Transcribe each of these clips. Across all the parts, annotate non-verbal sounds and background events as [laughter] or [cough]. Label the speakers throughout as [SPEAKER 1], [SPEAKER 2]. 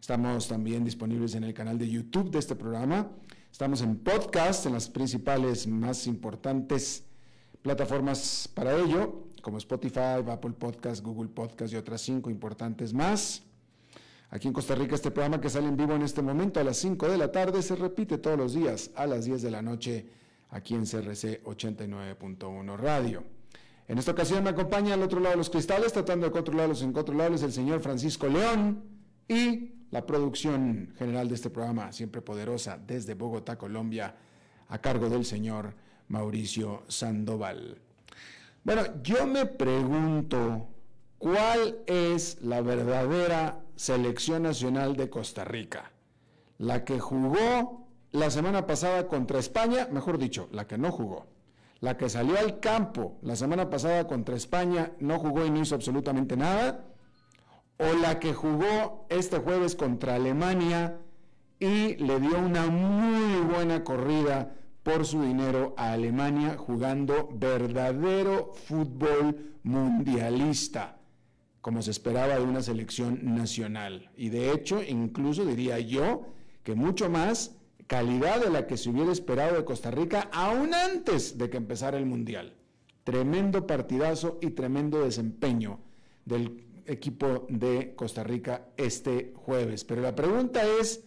[SPEAKER 1] Estamos también disponibles en el canal de YouTube de este programa. Estamos en podcast, en las principales más importantes plataformas para ello, como Spotify, Apple Podcast, Google Podcast y otras cinco importantes más. Aquí en Costa Rica este programa que sale en vivo en este momento a las 5 de la tarde se repite todos los días a las 10 de la noche aquí en CRC 89.1 Radio. En esta ocasión me acompaña al otro lado de los cristales, tratando de controlar los incontrolables, el señor Francisco León y la producción general de este programa, siempre poderosa, desde Bogotá, Colombia, a cargo del señor Mauricio Sandoval. Bueno, yo me pregunto, ¿cuál es la verdadera selección nacional de Costa Rica? La que jugó la semana pasada contra España, mejor dicho, la que no jugó. La que salió al campo la semana pasada contra España, no jugó y no hizo absolutamente nada o la que jugó este jueves contra Alemania y le dio una muy buena corrida por su dinero a Alemania jugando verdadero fútbol mundialista, como se esperaba de una selección nacional. Y de hecho, incluso diría yo que mucho más calidad de la que se hubiera esperado de Costa Rica aún antes de que empezara el Mundial. Tremendo partidazo y tremendo desempeño del equipo de Costa Rica este jueves. Pero la pregunta es,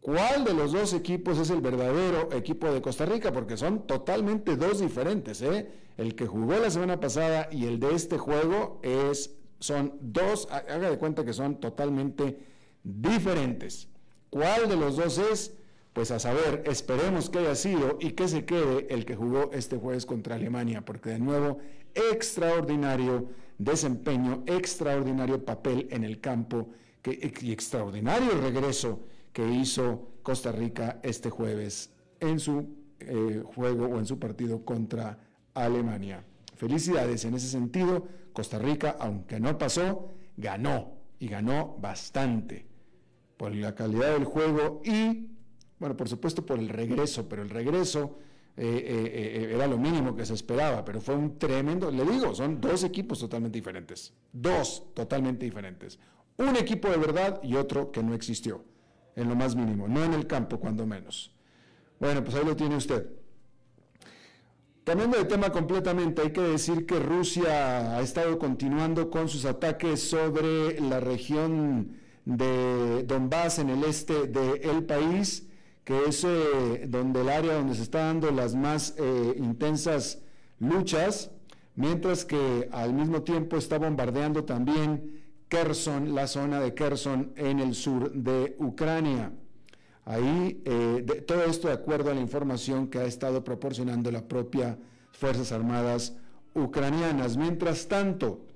[SPEAKER 1] ¿cuál de los dos equipos es el verdadero equipo de Costa Rica? Porque son totalmente dos diferentes. ¿eh? El que jugó la semana pasada y el de este juego es, son dos, haga de cuenta que son totalmente diferentes. ¿Cuál de los dos es? Pues a saber, esperemos que haya sido y que se quede el que jugó este jueves contra Alemania, porque de nuevo, extraordinario desempeño, extraordinario papel en el campo y extraordinario regreso que hizo Costa Rica este jueves en su eh, juego o en su partido contra Alemania. Felicidades en ese sentido. Costa Rica, aunque no pasó, ganó y ganó bastante por la calidad del juego y, bueno, por supuesto por el regreso, pero el regreso eh, eh, eh, era lo mínimo que se esperaba, pero fue un tremendo, le digo, son dos equipos totalmente diferentes, dos totalmente diferentes. Un equipo de verdad y otro que no existió, en lo más mínimo, no en el campo cuando menos. Bueno, pues ahí lo tiene usted. Cambiando de tema completamente, hay que decir que Rusia ha estado continuando con sus ataques sobre la región de Donbass en el este del país que es eh, donde el área donde se están dando las más eh, intensas luchas, mientras que al mismo tiempo está bombardeando también Kherson, la zona de Kherson en el sur de Ucrania. Ahí, eh, todo esto de acuerdo a la información que ha estado proporcionando la propia Fuerzas Armadas ucranianas. Mientras tanto,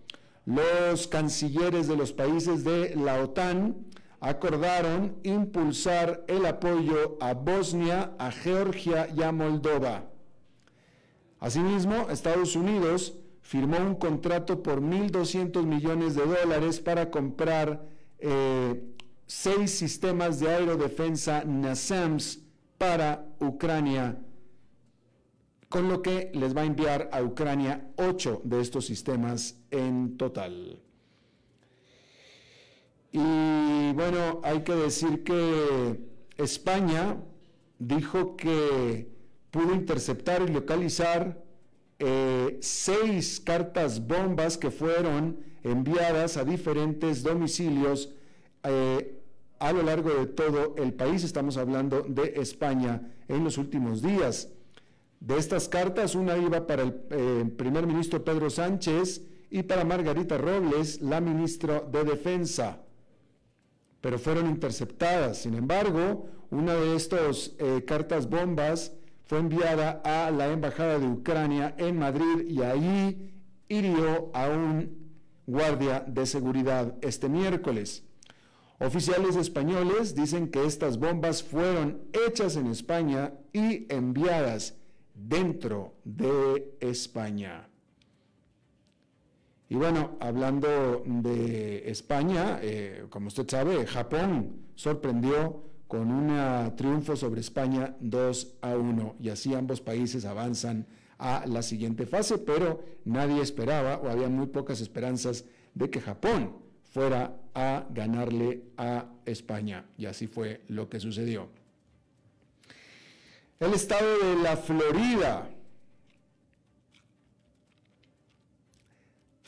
[SPEAKER 1] los cancilleres de los países de la OTAN acordaron impulsar el apoyo a Bosnia, a Georgia y a Moldova. Asimismo, Estados Unidos firmó un contrato por 1.200 millones de dólares para comprar eh, seis sistemas de aerodefensa NASAMS para Ucrania, con lo que les va a enviar a Ucrania ocho de estos sistemas en total. Y bueno, hay que decir que España dijo que pudo interceptar y localizar eh, seis cartas bombas que fueron enviadas a diferentes domicilios eh, a lo largo de todo el país. Estamos hablando de España en los últimos días. De estas cartas, una iba para el eh, primer ministro Pedro Sánchez y para Margarita Robles, la ministra de Defensa, pero fueron interceptadas. Sin embargo, una de estas eh, cartas bombas fue enviada a la Embajada de Ucrania en Madrid y ahí hirió a un guardia de seguridad este miércoles. Oficiales españoles dicen que estas bombas fueron hechas en España y enviadas dentro de España. Y bueno, hablando de España, eh, como usted sabe, Japón sorprendió con un triunfo sobre España 2 a 1 y así ambos países avanzan a la siguiente fase, pero nadie esperaba o había muy pocas esperanzas de que Japón fuera a ganarle a España y así fue lo que sucedió. El estado de la Florida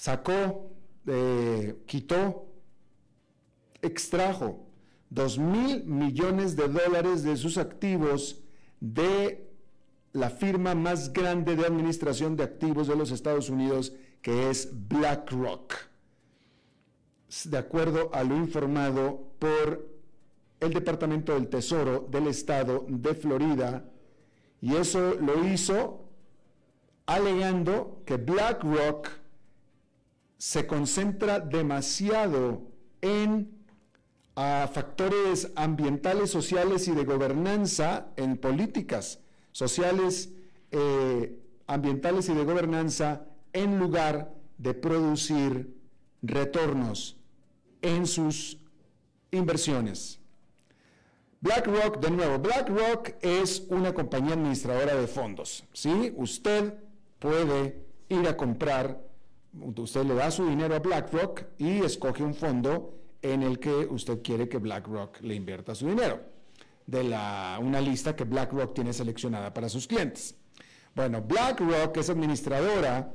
[SPEAKER 1] sacó, eh, quitó, extrajo dos mil millones de dólares de sus activos de la firma más grande de administración de activos de los Estados Unidos, que es BlackRock, de acuerdo a lo informado por el Departamento del Tesoro del Estado de Florida, y eso lo hizo alegando que BlackRock se concentra demasiado en a factores ambientales, sociales y de gobernanza en políticas sociales, eh, ambientales y de gobernanza en lugar de producir retornos en sus inversiones. BlackRock, de nuevo, BlackRock es una compañía administradora de fondos. ¿sí? Usted puede ir a comprar, usted le da su dinero a BlackRock y escoge un fondo en el que usted quiere que BlackRock le invierta su dinero, de la, una lista que BlackRock tiene seleccionada para sus clientes. Bueno, BlackRock es administradora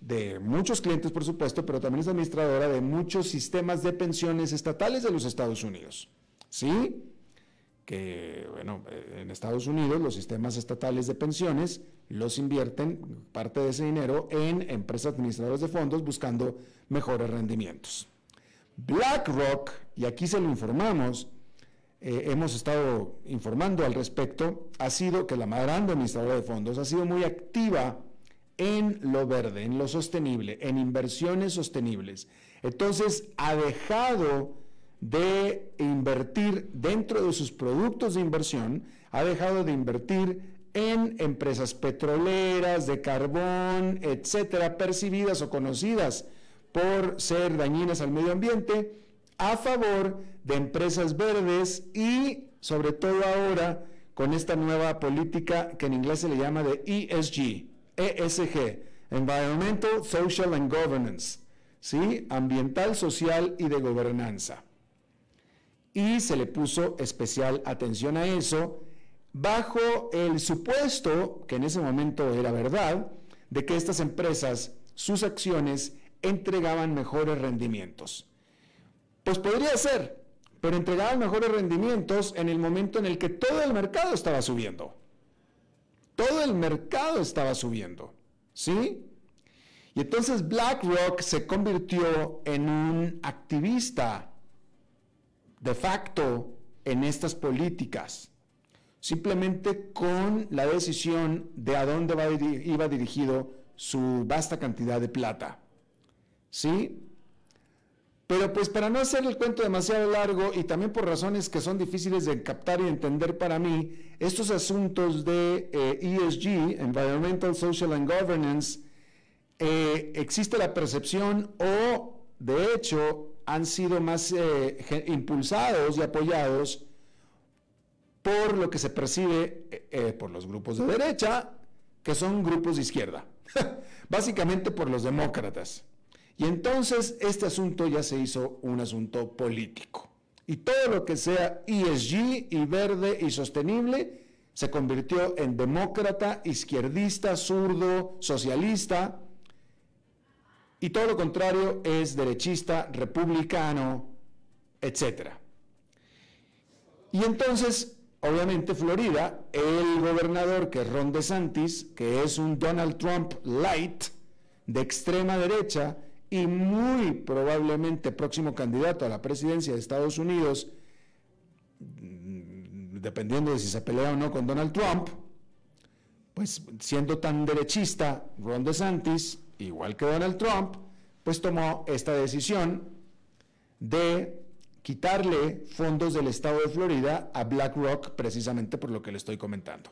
[SPEAKER 1] de muchos clientes, por supuesto, pero también es administradora de muchos sistemas de pensiones estatales de los Estados Unidos. ¿Sí? Que, bueno, en Estados Unidos los sistemas estatales de pensiones los invierten parte de ese dinero en empresas administradoras de fondos buscando mejores rendimientos. BlackRock, y aquí se lo informamos, eh, hemos estado informando al respecto, ha sido que la grande administradora de fondos ha sido muy activa en lo verde, en lo sostenible, en inversiones sostenibles. Entonces ha dejado de invertir dentro de sus productos de inversión, ha dejado de invertir en empresas petroleras, de carbón, etcétera, percibidas o conocidas por ser dañinas al medio ambiente, a favor de empresas verdes y sobre todo ahora con esta nueva política que en inglés se le llama de ESG, ESG, Environmental, Social and Governance, ¿sí? Ambiental, social y de gobernanza. Y se le puso especial atención a eso bajo el supuesto, que en ese momento era verdad, de que estas empresas, sus acciones, entregaban mejores rendimientos. Pues podría ser, pero entregaban mejores rendimientos en el momento en el que todo el mercado estaba subiendo. Todo el mercado estaba subiendo, ¿sí? Y entonces BlackRock se convirtió en un activista de facto en estas políticas, simplemente con la decisión de a dónde iba dirigido su vasta cantidad de plata. ¿sí? Pero pues para no hacer el cuento demasiado largo y también por razones que son difíciles de captar y entender para mí, estos asuntos de ESG, eh, e Environmental, Social and Governance, eh, existe la percepción o de hecho han sido más eh, impulsados y apoyados por lo que se percibe por los grupos de derecha, que son grupos de izquierda, [laughs] básicamente por los demócratas. Y entonces este asunto ya se hizo un asunto político. Y todo lo que sea ESG y verde y sostenible se convirtió en demócrata, izquierdista, zurdo, socialista, y todo lo contrario es derechista, republicano, etc. Y entonces, obviamente, Florida, el gobernador que es Ron DeSantis, que es un Donald Trump light de extrema derecha y muy probablemente próximo candidato a la presidencia de Estados Unidos, dependiendo de si se pelea o no con Donald Trump, pues siendo tan derechista, Ron DeSantis, igual que Donald Trump, pues tomó esta decisión de quitarle fondos del estado de Florida a BlackRock precisamente por lo que le estoy comentando.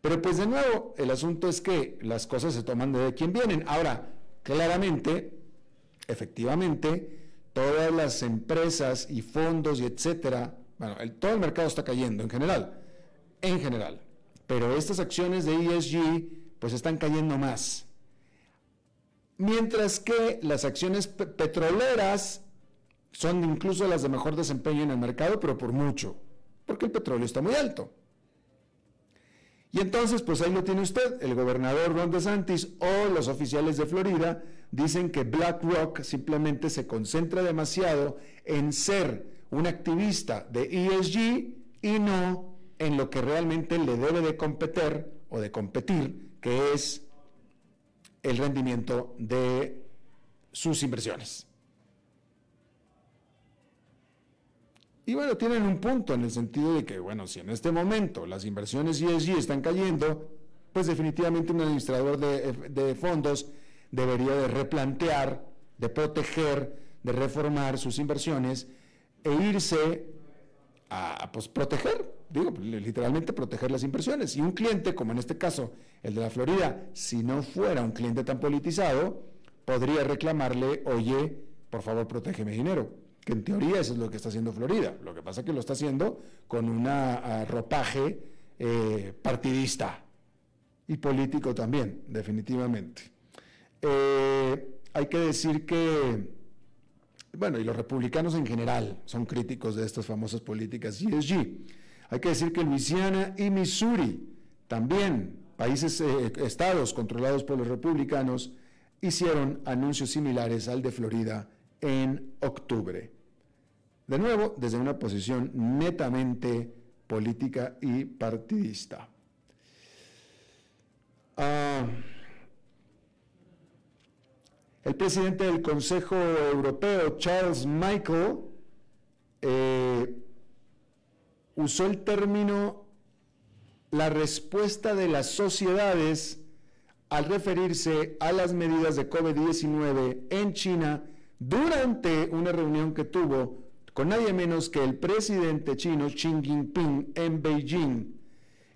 [SPEAKER 1] Pero pues de nuevo, el asunto es que las cosas se toman de quién vienen. Ahora, claramente, efectivamente, todas las empresas y fondos y etcétera, bueno, todo el mercado está cayendo en general, en general. Pero estas acciones de ESG pues están cayendo más. Mientras que las acciones petroleras son incluso las de mejor desempeño en el mercado, pero por mucho, porque el petróleo está muy alto. Y entonces, pues ahí lo tiene usted, el gobernador Ron DeSantis o los oficiales de Florida dicen que BlackRock simplemente se concentra demasiado en ser un activista de ESG y no en lo que realmente le debe de competir o de competir, que es el rendimiento de sus inversiones. Y bueno, tienen un punto en el sentido de que, bueno, si en este momento las inversiones ESG están cayendo, pues definitivamente un administrador de, fondos debería de replantear, de proteger, de reformar sus inversiones e irse a, pues, proteger, digo, literalmente proteger las inversiones. Y un cliente, como en este caso el de la Florida, si no fuera un cliente tan politizado, podría reclamarle, oye, por favor, protégeme dinero. Que en teoría eso es lo que está haciendo Florida. Lo que pasa es que lo está haciendo con un ropaje eh, partidista y político también, definitivamente. Eh, hay que decir que bueno, y los republicanos en general son críticos de estas famosas políticas ESG. Hay que decir que Luisiana y Missouri, también países, eh, estados controlados por los republicanos, hicieron anuncios similares al de Florida en octubre. De nuevo, desde una posición netamente política y partidista. Ah, el presidente del Consejo Europeo, Charles Michael, eh, usó el término la respuesta de las sociedades al referirse a las medidas de COVID-19 en China durante una reunión que tuvo con nadie menos que el presidente chino Xi Jinping en Beijing.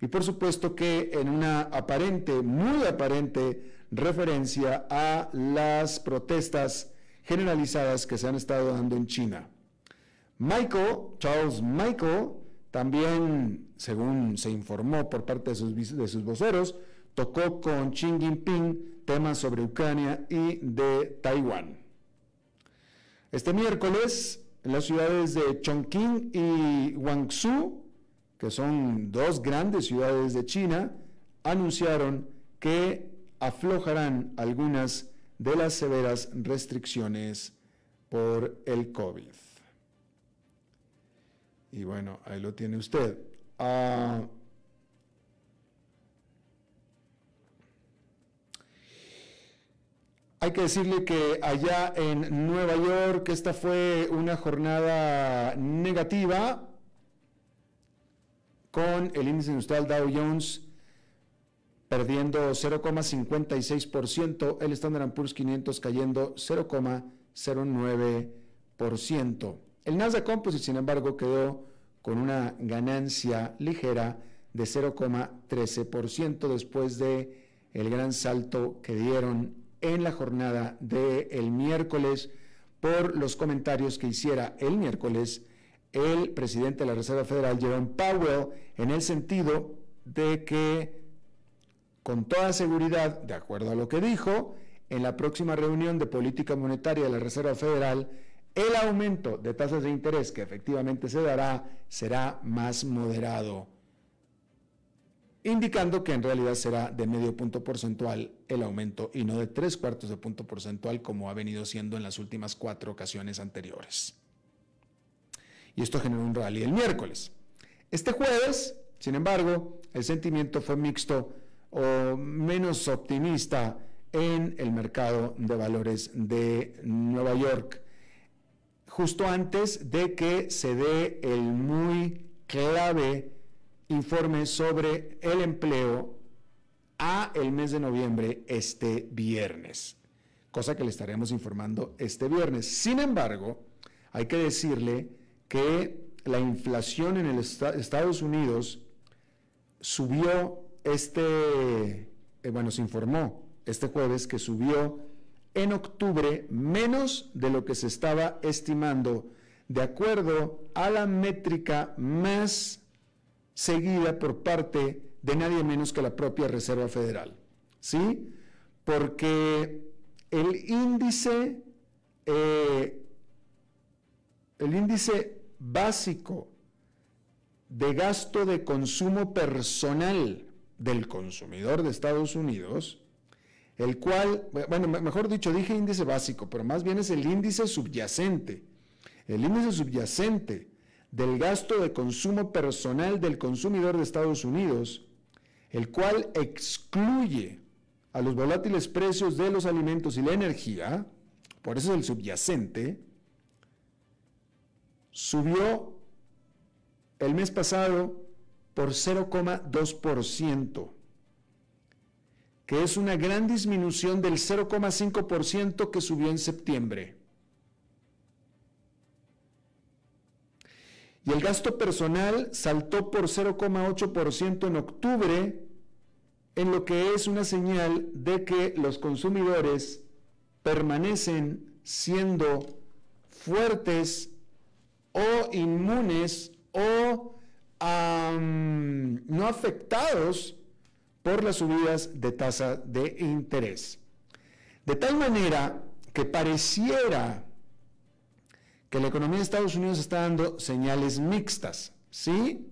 [SPEAKER 1] Y por supuesto que en una aparente, muy aparente referencia a las protestas generalizadas que se han estado dando en China. Michael, Charles Michael, también, según se informó por parte de sus, de sus voceros, tocó con Xi Jinping temas sobre Ucrania y de Taiwán. Este miércoles, las ciudades de Chongqing y Guangzhou, que son dos grandes ciudades de China, anunciaron que aflojarán algunas de las severas restricciones por el COVID. Y bueno, ahí lo tiene usted. Ah, hay que decirle que allá en Nueva York esta fue una jornada negativa con el índice industrial Dow Jones perdiendo 0,56%, el Standard Poor's 500 cayendo 0,09%. El Nasdaq Composite, sin embargo, quedó con una ganancia ligera de 0,13% después de el gran salto que dieron en la jornada del miércoles por los comentarios que hiciera el miércoles el presidente de la Reserva Federal, Jerome Powell, en el sentido de que con toda seguridad, de acuerdo a lo que dijo, en la próxima reunión de política monetaria de la Reserva Federal, el aumento de tasas de interés que efectivamente se dará será más moderado. indicando que en realidad será de medio punto porcentual el aumento y no de tres cuartos de punto porcentual como ha venido siendo en las últimas cuatro ocasiones anteriores. Y esto generó un rally el miércoles. Este jueves, sin embargo, el sentimiento fue mixto o menos optimista en el mercado de valores de Nueva York, justo antes de que se dé el muy clave informe sobre el empleo a el mes de noviembre este viernes, cosa que le estaremos informando este viernes. Sin embargo, hay que decirle que la inflación en el Estados Unidos subió este, eh, bueno, se informó este jueves que subió en octubre menos de lo que se estaba estimando de acuerdo a la métrica más seguida por parte de nadie menos que la propia Reserva Federal. ¿Sí? Porque el índice, eh, el índice básico de gasto de consumo personal del consumidor de Estados Unidos, el cual, bueno, mejor dicho, dije índice básico, pero más bien es el índice subyacente. El índice subyacente del gasto de consumo personal del consumidor de Estados Unidos, el cual excluye a los volátiles precios de los alimentos y la energía, por eso es el subyacente, subió el mes pasado por 0,2%, que es una gran disminución del 0,5% que subió en septiembre. Y el gasto personal saltó por 0,8% en octubre, en lo que es una señal de que los consumidores permanecen siendo fuertes o inmunes o no afectados por las subidas de tasa de interés. De tal manera que pareciera que la economía de Estados Unidos está dando señales mixtas, ¿sí?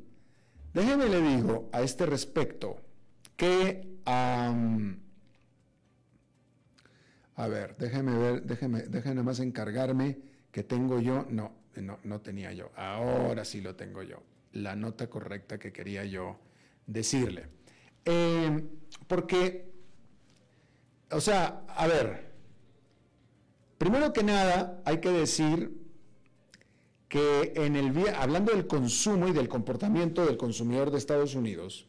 [SPEAKER 1] Déjeme le digo a este respecto que, a ver, déjeme ver, déjeme, déjeme más encargarme que tengo yo, no, no, no tenía yo, ahora sí lo tengo yo, la nota correcta que quería yo decirle. Eh, porque, o sea, a ver, primero que nada hay que decir que en el hablando del consumo y del comportamiento del consumidor de Estados Unidos,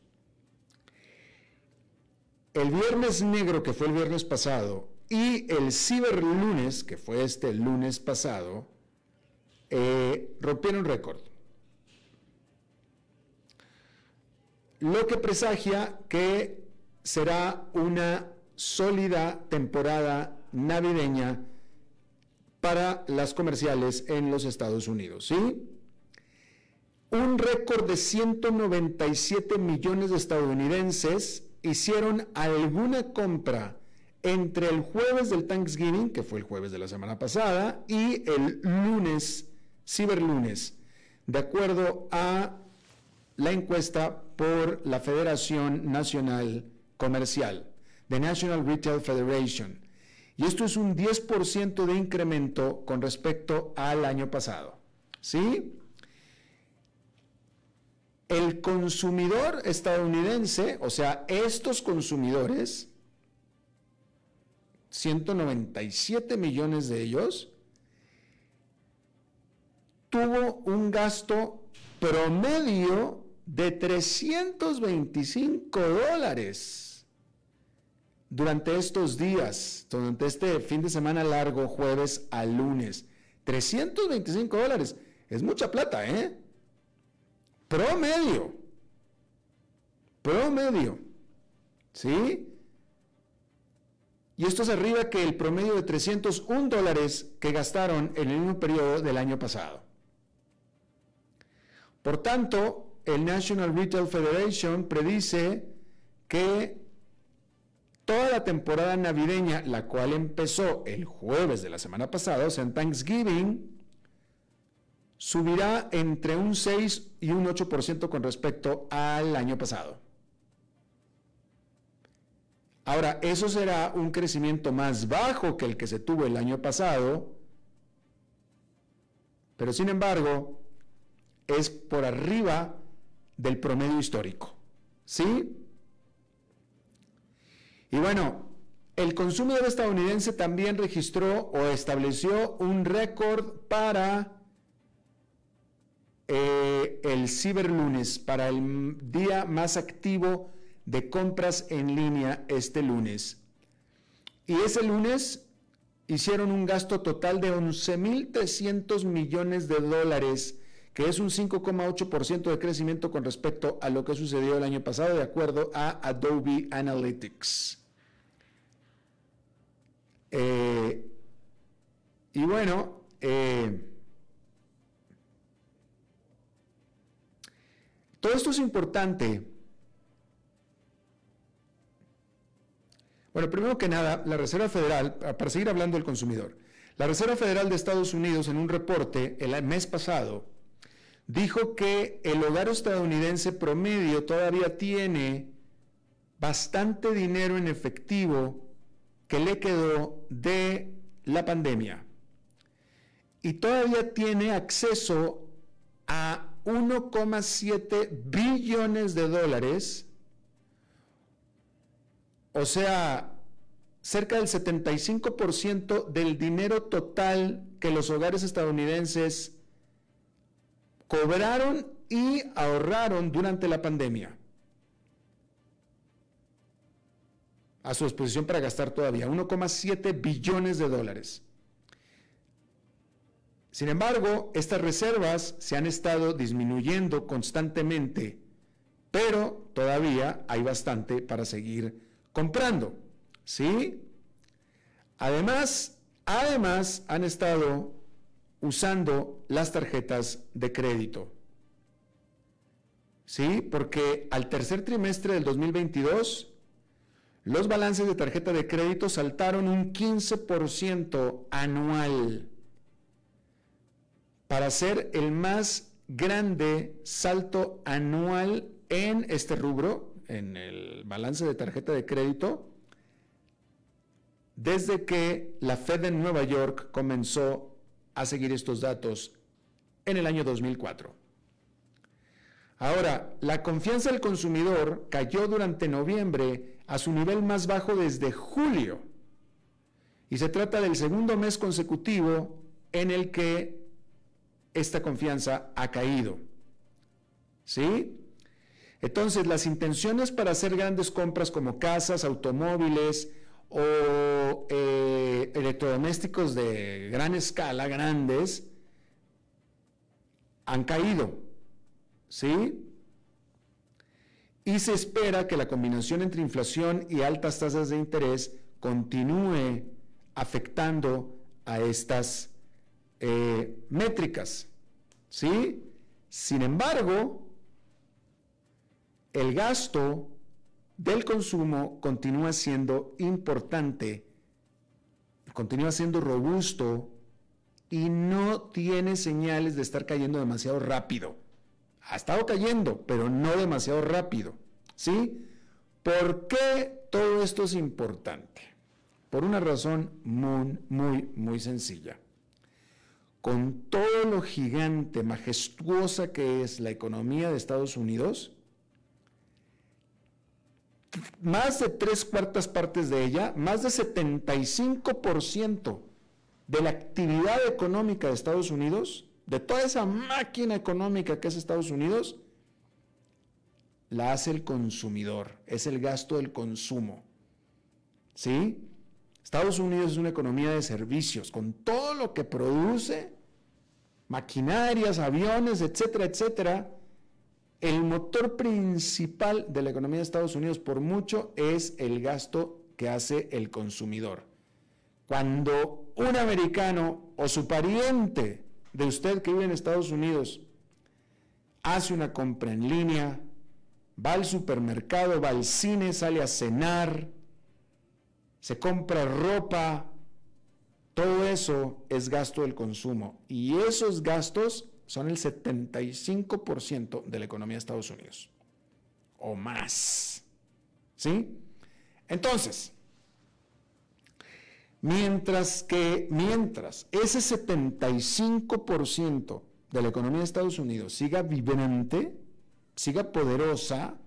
[SPEAKER 1] el viernes negro que fue el viernes pasado y el ciberlunes que fue este lunes pasado eh, rompieron récord. Lo que presagia que será una sólida temporada navideña para las comerciales en los Estados Unidos, ¿sí? Un récord de 197 millones de estadounidenses hicieron alguna compra entre el jueves del Thanksgiving, que fue el jueves de la semana pasada, y el lunes, ciberlunes, de acuerdo a la encuesta por la Federación Nacional Comercial, The National Retail Federation. Y esto es un 10% de incremento con respecto al año pasado. ¿Sí? El consumidor estadounidense, o sea, estos consumidores, 197 millones de ellos, tuvo un gasto promedio de 325 dólares durante estos días, durante este fin de semana largo, jueves a lunes. 325 dólares. Es mucha plata, ¿eh? Promedio. Promedio. ¿Sí? Y esto es arriba que el promedio de 301 dólares que gastaron en el mismo periodo del año pasado. Por tanto, el National Retail Federation predice que toda la temporada navideña, la cual empezó el jueves de la semana pasada, o sea, en Thanksgiving, subirá entre un 6 y un 8% con respecto al año pasado. Ahora, eso será un crecimiento más bajo que el que se tuvo el año pasado, pero sin embargo, es por arriba del promedio histórico. ¿Sí? Y bueno, el consumidor estadounidense también registró o estableció un récord para eh, el ciberlunes, para el día más activo de compras en línea este lunes. Y ese lunes hicieron un gasto total de 11.300 millones de dólares, que es un 5,8% de crecimiento con respecto a lo que sucedió el año pasado, de acuerdo a Adobe Analytics. Eh, y bueno, eh, todo esto es importante Bueno, primero que nada, la Reserva Federal, para seguir hablando del consumidor, la Reserva Federal de Estados Unidos en un reporte el mes pasado dijo que el hogar estadounidense promedio todavía tiene bastante dinero en efectivo que le quedó de la pandemia. Y todavía tiene acceso a 1,7 billones de dólares o sea, cerca del 75% del dinero total que los hogares estadounidenses cobraron y ahorraron durante la pandemia. A su disposición para gastar todavía 1,7 billones de dólares. Sin embargo, estas reservas se han estado disminuyendo constantemente, pero todavía hay bastante para seguir comprando. ¿Sí? Además, además han estado usando las tarjetas de crédito. ¿Sí? Porque al tercer trimestre del 2022, los balances de tarjeta de crédito saltaron un 15% anual para ser el más grande salto anual en este rubro en el balance de tarjeta de crédito desde que la Fed en Nueva York comenzó a seguir estos datos en el año 2004. Ahora, la confianza del consumidor cayó durante noviembre a su nivel más bajo desde julio y se trata del segundo mes consecutivo en el que esta confianza ha caído. ¿Sí? Entonces, las intenciones para hacer grandes compras como casas, automóviles o eh, electrodomésticos de gran escala, grandes, han caído. ¿Sí? Y se espera que la combinación entre inflación y altas tasas de interés continúe afectando a estas eh, métricas. ¿Sí? Sin embargo, el gasto del consumo continúa siendo importante, continúa siendo robusto y no tiene señales de estar cayendo demasiado rápido. Ha estado cayendo, pero no demasiado rápido. ¿Sí? ¿Por qué todo esto es importante? Por una razón muy, muy, muy sencilla. Con todo lo gigante, majestuosa que es la economía de Estados Unidos, más de tres cuartas partes de ella, más de 75% de la actividad económica de Estados Unidos, de toda esa máquina económica que es Estados Unidos, la hace el consumidor, es el gasto del consumo. ¿Sí? Estados Unidos es una economía de servicios, con todo lo que produce, maquinarias, aviones, etcétera, etcétera, el motor principal de la economía de Estados Unidos por mucho es el gasto que hace el consumidor. Cuando un americano o su pariente de usted que vive en Estados Unidos hace una compra en línea, va al supermercado, va al cine, sale a cenar, se compra ropa, todo eso es gasto del consumo. Y esos gastos son el 75% de la economía de Estados Unidos, o más. ¿Sí? Entonces, mientras que, mientras ese 75% de la economía de Estados Unidos siga vibrante, siga poderosa,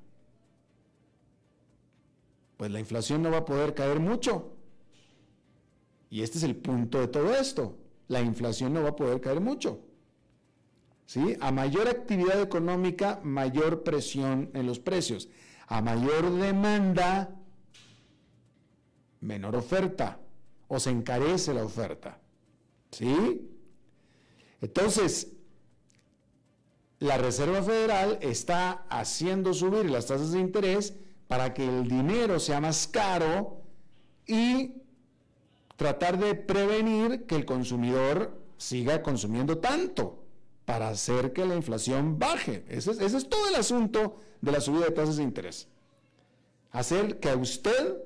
[SPEAKER 1] pues la inflación no va a poder caer mucho. Y este es el punto de todo esto. La inflación no va a poder caer mucho. ¿Sí? A mayor actividad económica, mayor presión en los precios. A mayor demanda, menor oferta. O se encarece la oferta. ¿Sí? Entonces, la Reserva Federal está haciendo subir las tasas de interés para que el dinero sea más caro y tratar de prevenir que el consumidor siga consumiendo tanto para hacer que la inflación baje. Ese es, todo el asunto de la subida de tasas de interés. Hacer que a usted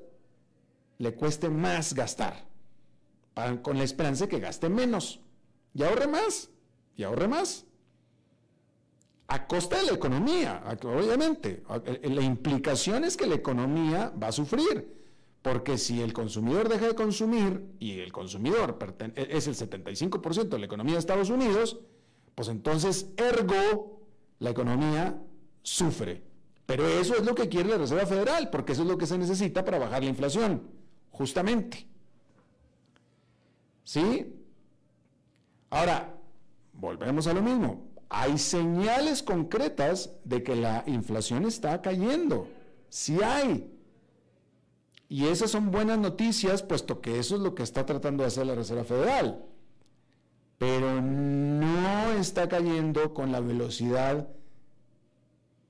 [SPEAKER 1] le cueste más gastar, con la esperanza de que gaste menos y ahorre más, y ahorre más. A costa de la economía, obviamente. La implicación es que la economía va a sufrir. Porque si el consumidor deja de consumir y el consumidor e, es el 75% de la economía de Estados Unidos, pues entonces, ergo, la economía sufre. Pero eso es lo que quiere la Reserva Federal, porque eso es lo que se necesita para bajar la inflación, justamente. ¿Sí? Ahora, volvemos a lo mismo. Hay señales concretas de que la inflación está cayendo. Sí hay. Y esas son buenas noticias, puesto que eso es lo que está tratando de hacer la Reserva Federal. Pero no está cayendo con la velocidad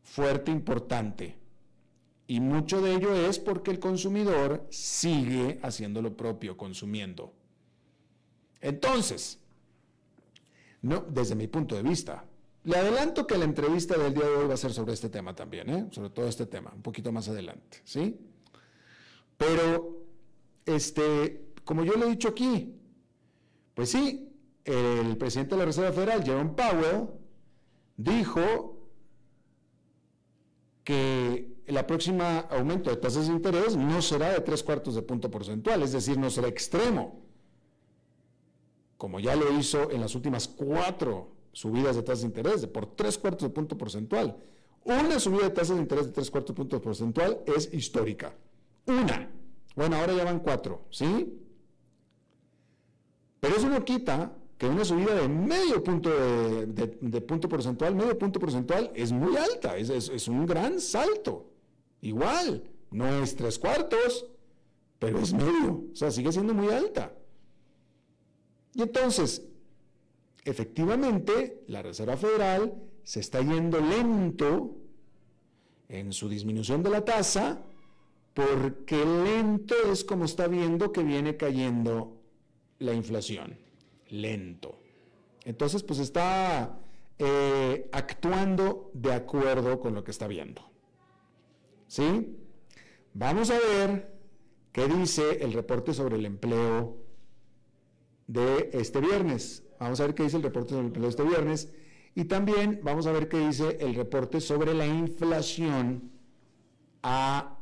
[SPEAKER 1] fuerte importante. Y mucho de ello es porque el consumidor sigue haciendo lo propio, consumiendo. Entonces, no, desde mi punto de vista, le adelanto que la entrevista del día de hoy va a ser sobre este tema también, ¿eh? sobre todo este tema, un poquito más adelante, ¿sí? Pero, este, como yo le he dicho aquí, pues sí, el presidente de la Reserva Federal, Jerome Powell, dijo que la próxima aumento de tasas de interés no será de tres cuartos de punto porcentual, es decir, no será extremo, como ya lo hizo en las últimas cuatro subidas de tasas de interés, de por tres cuartos de punto porcentual. Una subida de tasas de interés de tres cuartos de punto porcentual es histórica. Una. Bueno, ahora ya van cuatro, ¿sí? Pero eso no quita que una subida de medio punto de, punto porcentual, medio punto porcentual, es muy alta, es, es, un gran salto. Igual, no es tres cuartos, pero es medio, o sea, sigue siendo muy alta. Y entonces, efectivamente, la Reserva Federal se está yendo lento en su disminución de la tasa, porque lento es como está viendo que viene cayendo la inflación, lento. Entonces, pues está eh, actuando de acuerdo con lo que está viendo. ¿Sí? Vamos a ver qué dice el reporte sobre el empleo de este viernes. Vamos a ver qué dice el reporte sobre el empleo de este viernes. Y también vamos a ver qué dice el reporte sobre la inflación a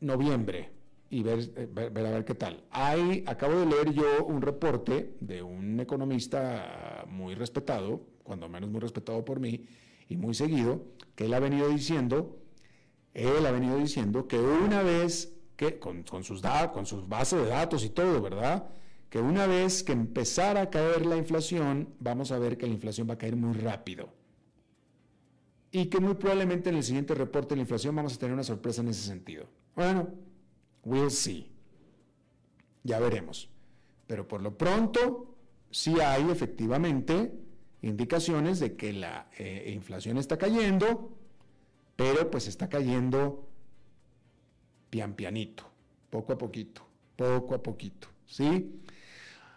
[SPEAKER 1] noviembre y eh, ver, a ver qué tal. Hay, acabo de leer yo un reporte de un economista muy respetado, cuando menos muy respetado por mí y muy seguido, que él ha venido diciendo, él ha venido diciendo que una vez que, con, con sus datos, con sus bases de datos y todo, ¿verdad? Que una vez que empezara a caer la inflación, vamos a ver que la inflación va a caer muy rápido. Y que muy probablemente en el siguiente reporte de la inflación vamos a tener una sorpresa en ese sentido. Bueno, we'll see. Ya veremos. Pero por lo pronto, sí hay efectivamente indicaciones de que la eh, inflación está cayendo, pero pues está cayendo pian pianito, poco a poquito, poco a poquito, ¿sí?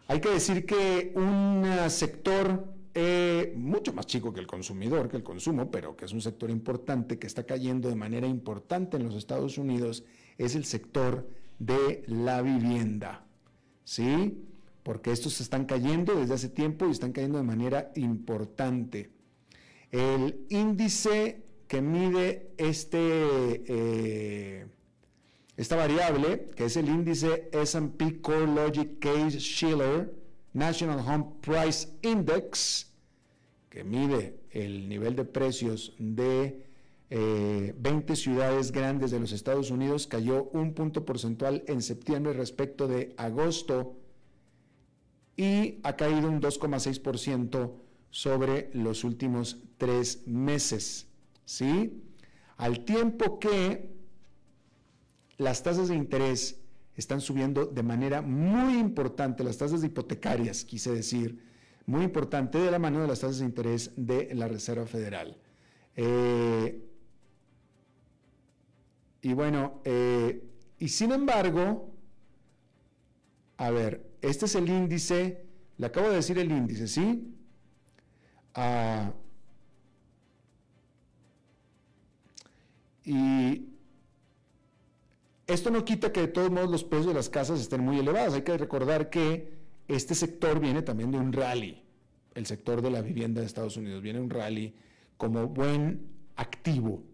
[SPEAKER 1] Hay que decir que un sector eh, mucho más chico que el consumidor, que el consumo, pero que es un sector importante, que está cayendo de manera importante en los Estados Unidos, es el sector de la vivienda. ¿Sí? Porque estos están cayendo desde hace tiempo y están cayendo de manera importante. El índice que mide este, eh, esta variable, que es el índice SP Core Logic Case Shiller National Home Price Index, que mide el nivel de precios de 20 eh, ciudades grandes de los Estados Unidos, cayó un punto porcentual en septiembre respecto de agosto y ha caído un 2,6% sobre los últimos tres meses. ¿Sí? Al tiempo que las tasas de interés están subiendo de manera muy importante, las tasas hipotecarias, quise decir, muy importante de la mano de las tasas de interés de la Reserva Federal. Eh, y bueno, eh, y sin embargo, a ver, este es el índice, le acabo de decir el índice, ¿sí? Y esto no quita que de todos modos los precios de las casas estén muy elevados. Hay que recordar que este sector viene también de un rally. El sector de la vivienda de Estados Unidos viene de un rally como buen activo.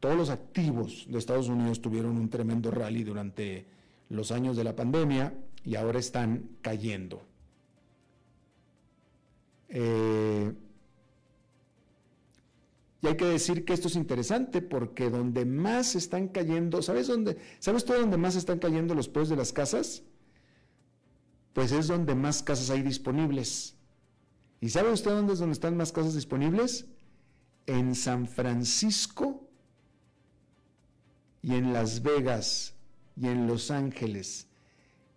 [SPEAKER 1] Todos los activos de Estados Unidos tuvieron un tremendo rally durante los años de la pandemia y ahora están cayendo. Eh, y hay que decir que esto es interesante porque donde más están cayendo, ¿sabes dónde? ¿Sabes tú dónde más están cayendo los precios de las casas? Pues es donde más casas hay disponibles. ¿Y sabe usted dónde es donde están más casas disponibles? En San Francisco y en Las Vegas y en Los Ángeles.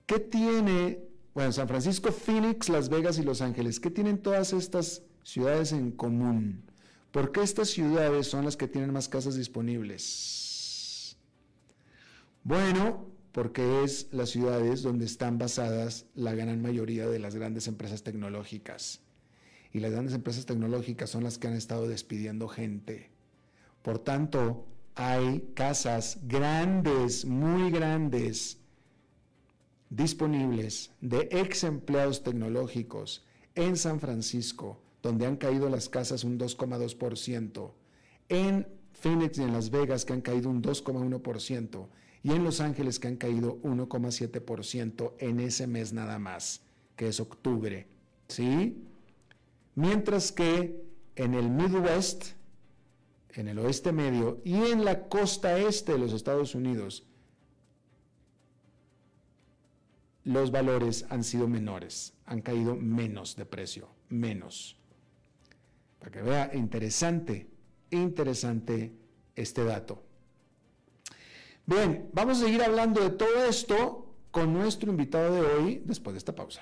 [SPEAKER 1] ¿Qué tiene, bueno, San Francisco, Phoenix, Las Vegas y Los Ángeles, qué tienen todas estas ciudades en común? ¿Por qué estas ciudades son las que tienen más casas disponibles? Bueno, porque es las ciudades donde están basadas la gran mayoría de las grandes empresas tecnológicas. Y las grandes empresas tecnológicas son las que han estado despidiendo gente. Por tanto, hay casas grandes, muy grandes, disponibles de ex empleados tecnológicos en San Francisco, donde han caído las casas un 2,2%, en Phoenix y en Las Vegas que han caído un 2,1% y en Los Ángeles que han caído 1,7% en ese mes nada más, que es octubre, ¿sí? Mientras que en el Midwest, en el oeste medio y en la costa este de los Estados Unidos, los valores han sido menores, han caído menos de precio, menos. Para que vea, interesante, interesante este dato. Bien, vamos a seguir hablando de todo esto con nuestro invitado de hoy después de esta pausa.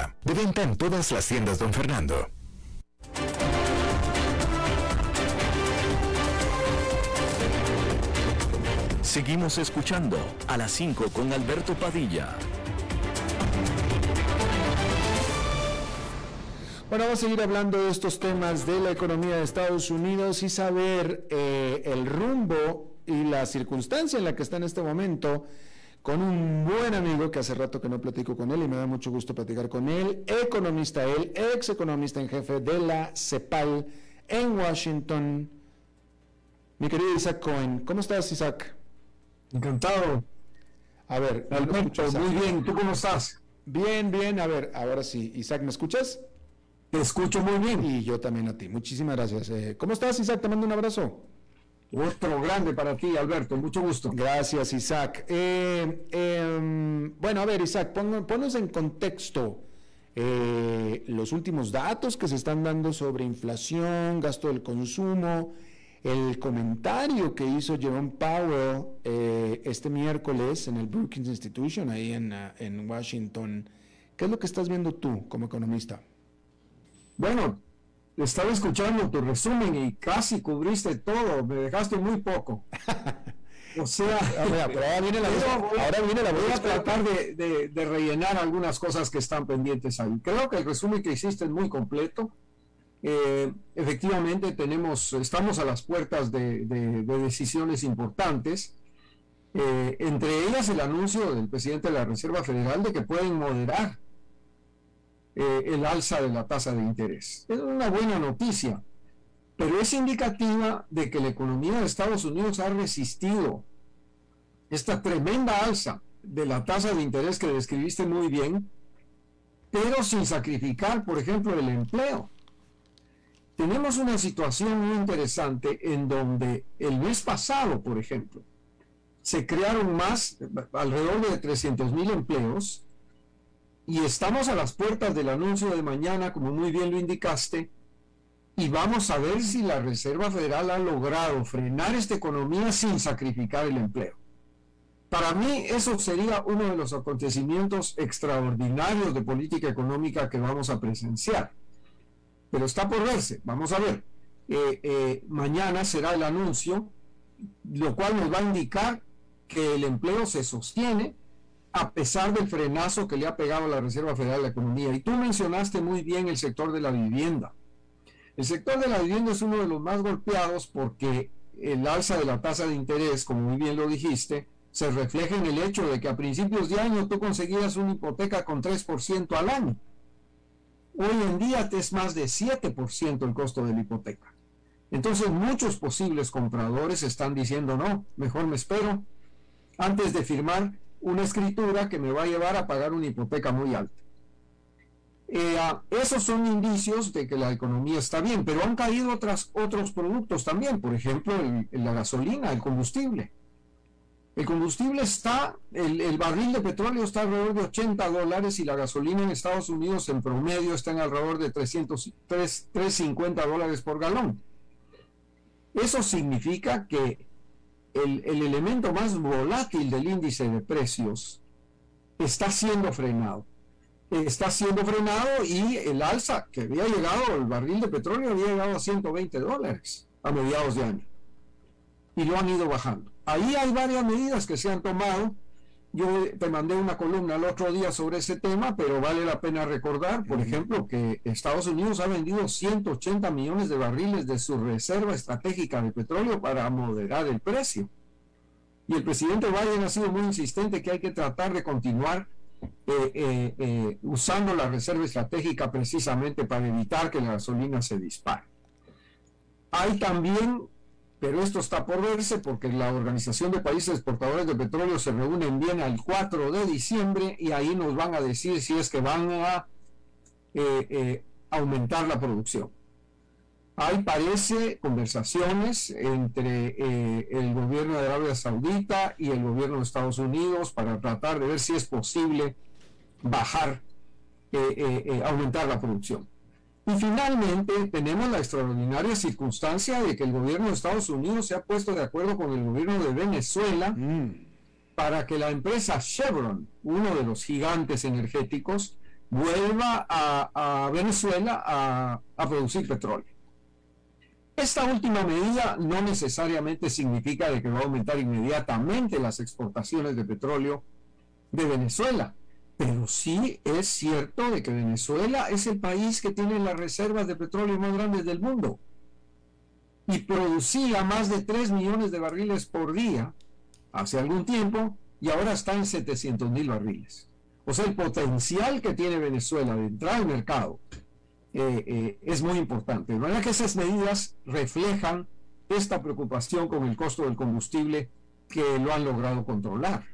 [SPEAKER 2] De venta en todas las tiendas, don Fernando. Seguimos escuchando a las 5 con Alberto Padilla.
[SPEAKER 1] Bueno, vamos a seguir hablando de estos temas de la economía de Estados Unidos y saber eh, el rumbo y la circunstancia en la que está en este momento con un buen amigo que hace rato que no platico con él y me da mucho gusto platicar con él, economista él, ex economista en jefe de la CEPAL en Washington. Mi querido Isaac Cohen, ¿cómo estás Isaac?
[SPEAKER 3] Encantado.
[SPEAKER 1] A ver,
[SPEAKER 3] Alberto, muy bien, ¿tú cómo estás?
[SPEAKER 1] Bien, bien, a ver, ahora sí, Isaac, ¿me escuchas?
[SPEAKER 3] Te escucho muy bien.
[SPEAKER 1] Y yo también a ti, muchísimas gracias. Eh, ¿Cómo estás Isaac? Te mando un abrazo.
[SPEAKER 3] Otro grande para ti, Alberto, mucho gusto.
[SPEAKER 1] Gracias, Isaac. Eh, em, bueno, a ver, Isaac, ponos en contexto eh, los últimos datos que se están dando sobre inflación, gasto del consumo, el comentario que hizo Jerome Powell eh, este miércoles en el Brookings Institution, ahí en, en Washington. ¿Qué es lo que estás viendo tú como economista?
[SPEAKER 3] Bueno, estaba escuchando tu resumen y casi cubriste todo, me dejaste muy poco. [laughs] O sea,
[SPEAKER 1] ah, ahora viene la [laughs] ahora viene la
[SPEAKER 3] voy a tratar de, de, rellenar algunas cosas que están pendientes ahí. Creo que el resumen que hiciste es muy completo. Eh, efectivamente, tenemos, estamos a las puertas de, de decisiones importantes. Eh, entre ellas el anuncio del presidente de la Reserva Federal de que pueden moderar eh, el alza de la tasa de interés. Es una buena noticia, pero es indicativa de que la economía de Estados Unidos ha resistido esta tremenda alza de la tasa de interés que describiste muy bien, pero sin sacrificar, por ejemplo, el empleo. Tenemos una situación muy interesante en donde el mes pasado, por ejemplo, se crearon más, alrededor de 300 mil empleos, y estamos a las puertas del anuncio de mañana, como muy bien lo indicaste, y vamos a ver si la Reserva Federal ha logrado frenar esta economía sin sacrificar el empleo. Para mí eso sería uno de los acontecimientos extraordinarios de política económica que vamos a presenciar. Pero está por verse, vamos a ver. Eh, eh, mañana será el anuncio, lo cual nos va a indicar que el empleo se sostiene, a pesar del frenazo que le ha pegado la Reserva Federal de la Economía. Y tú mencionaste muy bien el sector de la vivienda. El sector de la vivienda es uno de los más golpeados porque el alza de la tasa de interés, como muy bien lo dijiste, se refleja en el hecho de que a principios de año tú conseguías una hipoteca con 3% al año. Hoy en día es más de 7% el costo de la hipoteca. Entonces muchos posibles compradores están diciendo, no, mejor me espero antes de firmar una escritura que me va a llevar a pagar una hipoteca muy alta. Eh, ah, esos son indicios de que la economía está bien, pero han caído otros productos también, por ejemplo, la gasolina, el combustible. El combustible está, el, barril de petróleo está alrededor de 80 dólares y la gasolina en Estados Unidos en promedio está en alrededor de 300, 350 dólares por galón. Eso significa que el, elemento más volátil del índice de precios está siendo frenado. Está siendo frenado y el alza que había llegado, el barril de petróleo había llegado a 120 dólares a mediados de año. Y lo han ido bajando. Ahí hay varias medidas que se han tomado. Yo te mandé una columna el otro día sobre ese tema, pero vale la pena recordar, por ejemplo, que Estados Unidos ha vendido 180 millones de barriles de su reserva estratégica de petróleo para moderar el precio. Y el presidente Biden ha sido muy insistente que hay que tratar de continuar eh, eh, eh, usando la reserva estratégica precisamente para evitar que la gasolina se dispare. Hay también pero esto está por verse porque la Organización de Países Exportadores de Petróleo se reúnen bien al 4 de diciembre y ahí nos van a decir si es que van a eh, eh, aumentar la producción. Hay, parece, conversaciones entre eh, el gobierno de Arabia Saudita y el gobierno de Estados Unidos para tratar de ver si es posible bajar, aumentar la producción. Y finalmente tenemos la extraordinaria circunstancia de que el gobierno de Estados Unidos se ha puesto de acuerdo con el gobierno de Venezuela mm. para que la empresa Chevron, uno de los gigantes energéticos, vuelva a, Venezuela a, a producir petróleo. Esta última medida no necesariamente significa de que va a aumentar inmediatamente las exportaciones de petróleo de Venezuela, pero sí es cierto de que Venezuela es el país que tiene las reservas de petróleo más grandes del mundo y producía más de 3 millones de barriles por día hace algún tiempo y ahora está en 700 mil barriles. O sea, el potencial que tiene Venezuela de entrar al mercado eh, eh, es muy importante. De manera que esas medidas reflejan esta preocupación con el costo del combustible que lo han logrado controlar.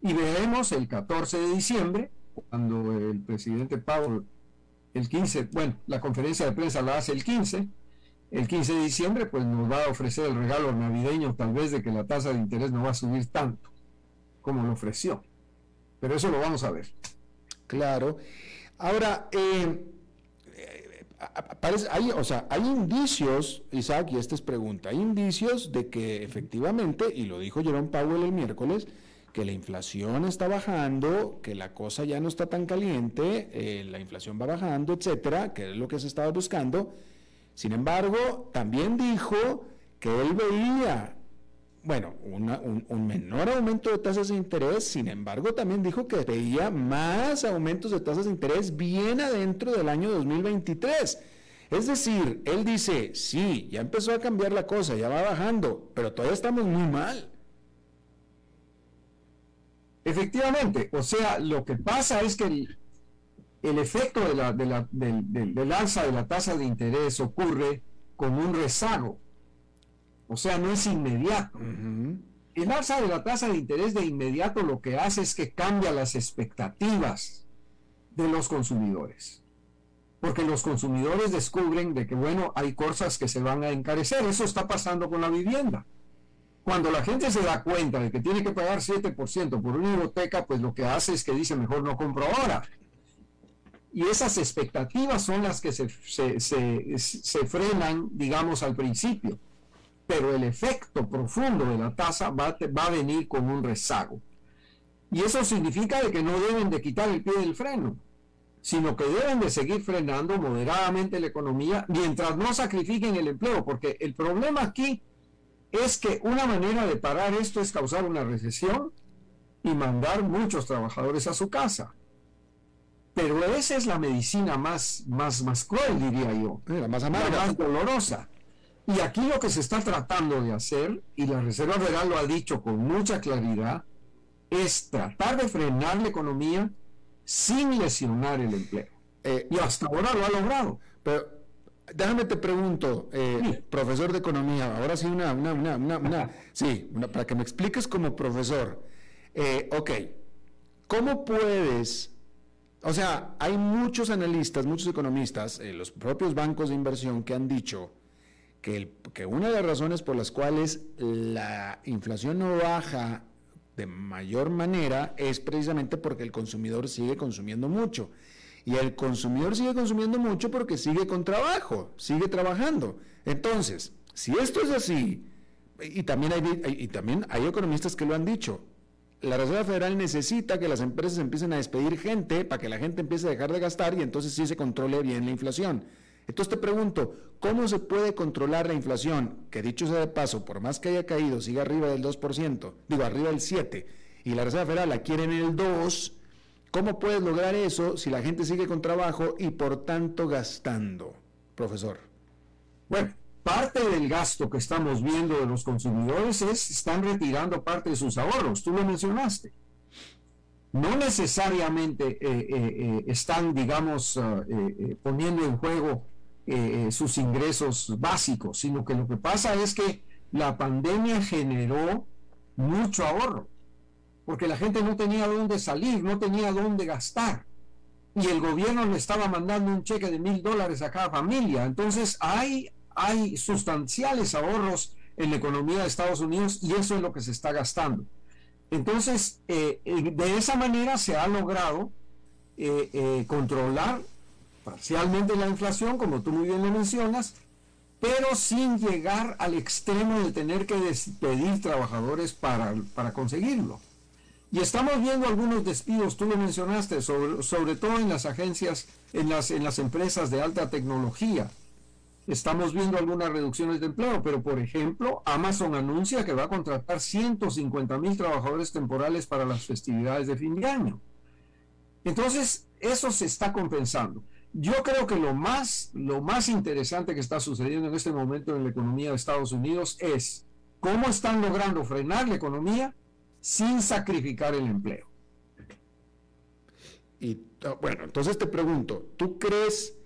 [SPEAKER 3] Y veremos el 14 de diciembre, cuando el presidente Powell, el 15, bueno, la conferencia de prensa la hace el 15, el 15 de diciembre, pues nos va a ofrecer el regalo navideño tal vez de que la tasa de interés no va a subir tanto como lo ofreció. Pero eso lo vamos a ver.
[SPEAKER 1] Claro. Ahora, eh, hay, o sea, hay indicios, Isaac, y esta es pregunta, hay indicios de que efectivamente, y lo dijo Jerome Powell el miércoles, que la inflación está bajando, que la cosa ya no está tan caliente, eh, la inflación va bajando, etcétera, que es lo que se estaba buscando. Sin embargo, también dijo que él veía, bueno, un, un, menor aumento de tasas de interés, sin embargo, también dijo que veía más aumentos de tasas de interés bien adentro del año 2023. Es decir, él dice, sí, ya empezó a cambiar la cosa, ya va bajando, pero todavía estamos muy mal.
[SPEAKER 3] Efectivamente, o sea, lo que pasa es que el, efecto de la, del, alza de la tasa de interés ocurre con un rezago, o sea, no es inmediato. El alza de la tasa de interés de inmediato lo que hace es que cambia las expectativas de los consumidores. Porque los consumidores descubren de que, bueno, hay cosas que se van a encarecer. Eso está pasando con la vivienda. Cuando la gente se da cuenta de que tiene que pagar 7% por una hipoteca, pues lo que hace es que dice, mejor no compro ahora. Y esas expectativas son las que se, frenan, digamos, al principio. Pero el efecto profundo de la tasa va, va a venir con un rezago. Y eso significa de que no deben de quitar el pie del freno, sino que deben de seguir frenando moderadamente la economía mientras no sacrifiquen el empleo, porque el problema aquí es que una manera de parar esto es causar una recesión y mandar muchos trabajadores a su casa. Pero esa es la medicina más, más, más cruel, diría yo,
[SPEAKER 1] la más amarga,
[SPEAKER 3] más dolorosa. Y aquí lo que se está tratando de hacer, y la Reserva Federal lo ha dicho con mucha claridad, es tratar de frenar la economía sin lesionar el empleo. Eh, y hasta ahora lo ha logrado.
[SPEAKER 1] Pero Déjame te pregunto, eh, profesor de economía, ahora sí una, una, una, una sí, para que me expliques como profesor. Eh, ok, ¿cómo puedes, o sea, hay muchos analistas, muchos economistas, eh, los propios bancos de inversión que han dicho que, que una de las razones por las cuales la inflación no baja de mayor manera es precisamente porque el consumidor sigue consumiendo mucho. Y el consumidor sigue consumiendo mucho porque sigue con trabajo, sigue trabajando. Entonces, si esto es así, y también hay, y también hay economistas que lo han dicho, la Reserva Federal necesita que las empresas empiecen a despedir gente para que la gente empiece a dejar de gastar y entonces sí se controle bien la inflación. Entonces te pregunto, ¿cómo se puede controlar la inflación? Que dicho sea de paso, por más que haya caído, siga arriba del 2%, digo, arriba del 7%, y la Reserva Federal la quiere en el 2%, ¿Cómo puedes lograr eso si la gente sigue con trabajo y por tanto gastando, profesor?
[SPEAKER 3] Bueno, parte del gasto que estamos viendo de los consumidores es están retirando parte de sus ahorros, tú lo mencionaste. No necesariamente eh, eh, eh, están, digamos, ah, poniendo en juego sus ingresos básicos, sino que lo que pasa es que la pandemia generó mucho ahorro porque la gente no tenía dónde salir, no tenía dónde gastar. Y el gobierno le estaba mandando un cheque de mil dólares a cada familia. Entonces hay, hay sustanciales ahorros en la economía de Estados Unidos y eso es lo que se está gastando. Entonces, eh, eh, de esa manera se ha logrado eh, controlar parcialmente la inflación, como tú muy bien lo mencionas, pero sin llegar al extremo de tener que despedir trabajadores para, para conseguirlo. Y estamos viendo algunos despidos, tú lo mencionaste, sobre, sobre todo en las agencias, en las, en las empresas de alta tecnología. Estamos viendo algunas reducciones de empleo, pero por ejemplo, Amazon anuncia que va a contratar 150 mil trabajadores temporales para las festividades de fin de año. Entonces, eso se está compensando. Yo creo que lo más, lo más interesante que está sucediendo en este momento en la economía de Estados Unidos es cómo están logrando frenar la economía sin sacrificar el empleo.
[SPEAKER 1] Y ah, bueno, entonces te pregunto, ¿tú crees,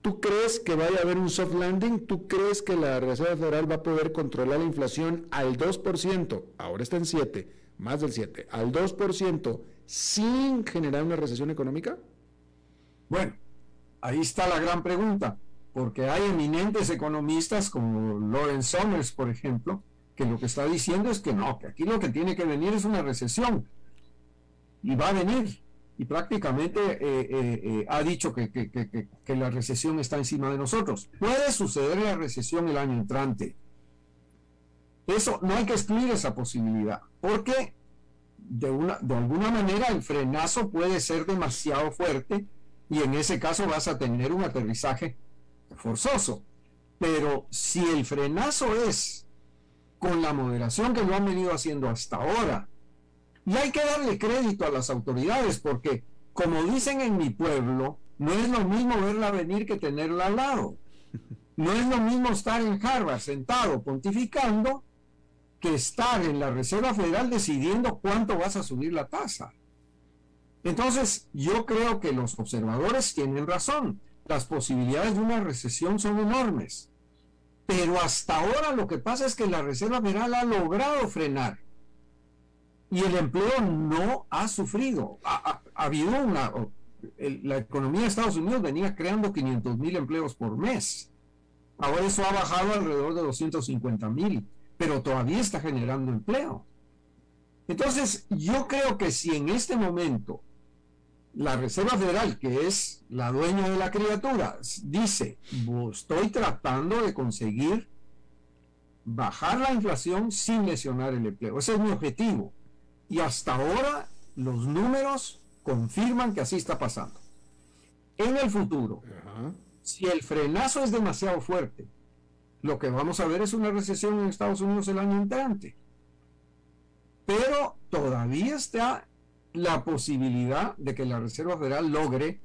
[SPEAKER 1] ¿tú crees que vaya a haber un soft landing? ¿Tú crees que la Reserva Federal va a poder controlar la inflación al 2%? Ahora está en 7, más del 7, al 2% sin generar una recesión económica?
[SPEAKER 3] Bueno, ahí está la gran pregunta, porque hay eminentes economistas como Lawrence Summers, por ejemplo, que lo que está diciendo es que no, que aquí lo que tiene que venir es una recesión. Y va a venir. Y prácticamente eh, eh, eh, ha dicho que, que, la recesión está encima de nosotros. Puede suceder la recesión el año entrante. Eso no hay que excluir esa posibilidad, porque de, una, de alguna manera el frenazo puede ser demasiado fuerte y en ese caso vas a tener un aterrizaje forzoso. Pero si el frenazo es con la moderación que lo han venido haciendo hasta ahora, y hay que darle crédito a las autoridades porque, como dicen en mi pueblo, no es lo mismo verla venir que tenerla al lado. No es lo mismo estar en Harvard sentado pontificando que estar en la Reserva Federal decidiendo cuánto vas a subir la tasa. Entonces, yo creo que los observadores tienen razón. Las posibilidades de una recesión son enormes. Pero hasta ahora lo que pasa es que la Reserva Federal ha logrado frenar y el empleo no ha sufrido. Ha, habido una... la economía de Estados Unidos venía creando 500 mil empleos por mes. Ahora eso ha bajado alrededor de 250 mil, pero todavía está generando empleo. Entonces, yo creo que si en este momento la Reserva Federal, que es la dueña de la criatura, dice, estoy tratando de conseguir bajar la inflación sin lesionar el empleo. Ese es mi objetivo. Y hasta ahora los números confirman que así está pasando. En el futuro, si el frenazo es demasiado fuerte, lo que vamos a ver es una recesión en Estados Unidos el año entrante. Pero todavía está la posibilidad de que la Reserva Federal logre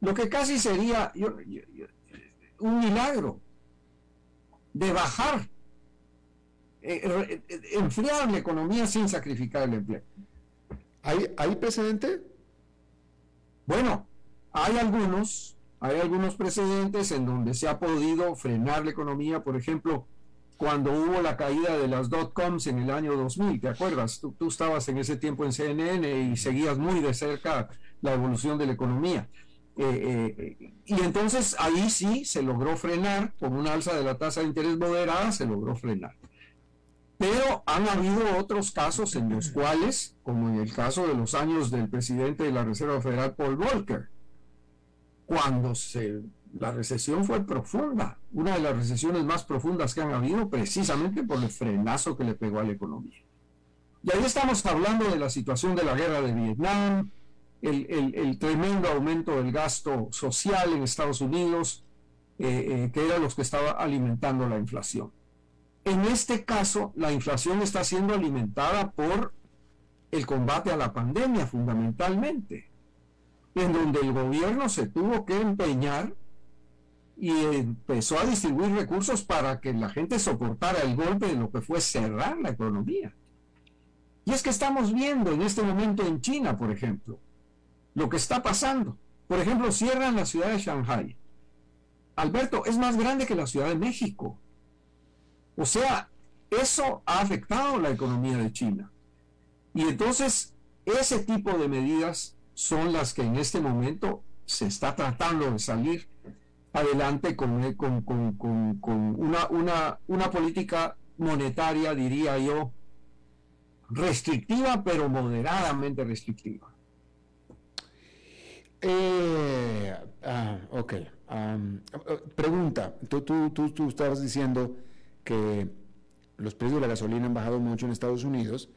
[SPEAKER 3] lo que casi sería un milagro de bajar, eh, eh, enfriar la economía sin sacrificar el empleo.
[SPEAKER 1] ¿Hay, ¿Hay precedente?
[SPEAKER 3] Bueno, hay algunos, hay algunos precedentes en donde se ha podido frenar la economía, por ejemplo, cuando hubo la caída de las dot-coms en el año 2000, ¿te acuerdas? Tú, estabas en ese tiempo en CNN y seguías muy de cerca la evolución de la economía. Eh, eh, y entonces ahí sí se logró frenar, con una alza de la tasa de interés moderada, se logró frenar. Pero han habido otros casos en los cuales, como en el caso de los años del presidente de la Reserva Federal, Paul Volcker, cuando se la recesión fue profunda, una de las recesiones más profundas que han habido precisamente por el frenazo que le pegó a la economía. Y ahí estamos hablando de la situación de la guerra de Vietnam, el, tremendo aumento del gasto social en Estados Unidos, eh, eh, que era los que estaba alimentando la inflación. En este caso, la inflación está siendo alimentada por el combate a la pandemia fundamentalmente, en donde el gobierno se tuvo que empeñar y empezó a distribuir recursos para que la gente soportara el golpe de lo que fue cerrar la economía. Y es que estamos viendo en este momento en China, por ejemplo, lo que está pasando. Por ejemplo, cierran la ciudad de Shanghai. Alberto, es más grande que la Ciudad de México. O sea, eso ha afectado la economía de China. Y entonces, ese tipo de medidas son las que en este momento se está tratando de salir adelante con, con, una, una, política monetaria, diría yo, restrictiva, pero moderadamente restrictiva.
[SPEAKER 1] Eh, ah, ok. pregunta, tú, tú, estabas diciendo que los precios de la gasolina han bajado mucho en Estados Unidos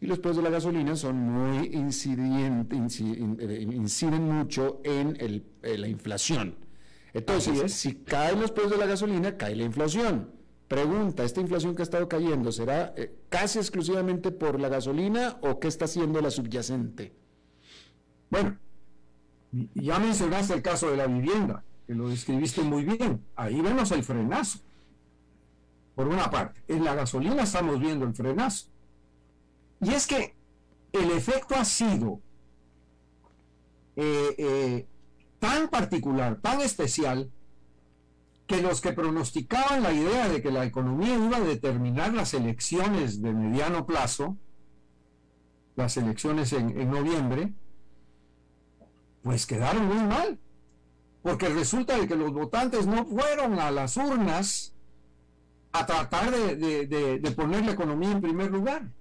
[SPEAKER 1] y los precios de la gasolina son muy incidentes, eh, inciden mucho en el, la inflación. Entonces, si caen los precios de la gasolina, cae la inflación. Pregunta, ¿esta inflación que ha estado cayendo será eh, casi exclusivamente por la gasolina o qué está haciendo la subyacente?
[SPEAKER 3] Bueno, ya mencionaste el caso de la vivienda, que lo describiste muy bien. Ahí vemos el frenazo. Por una parte, en la gasolina estamos viendo el frenazo. Y es que el efecto ha sido eh, eh, tan particular, tan especial, que los que pronosticaban la idea de que la economía iba a determinar las elecciones de mediano plazo, las elecciones en, noviembre, pues quedaron muy mal, porque resulta de que los votantes no fueron a las urnas a tratar de, poner la economía en primer lugar.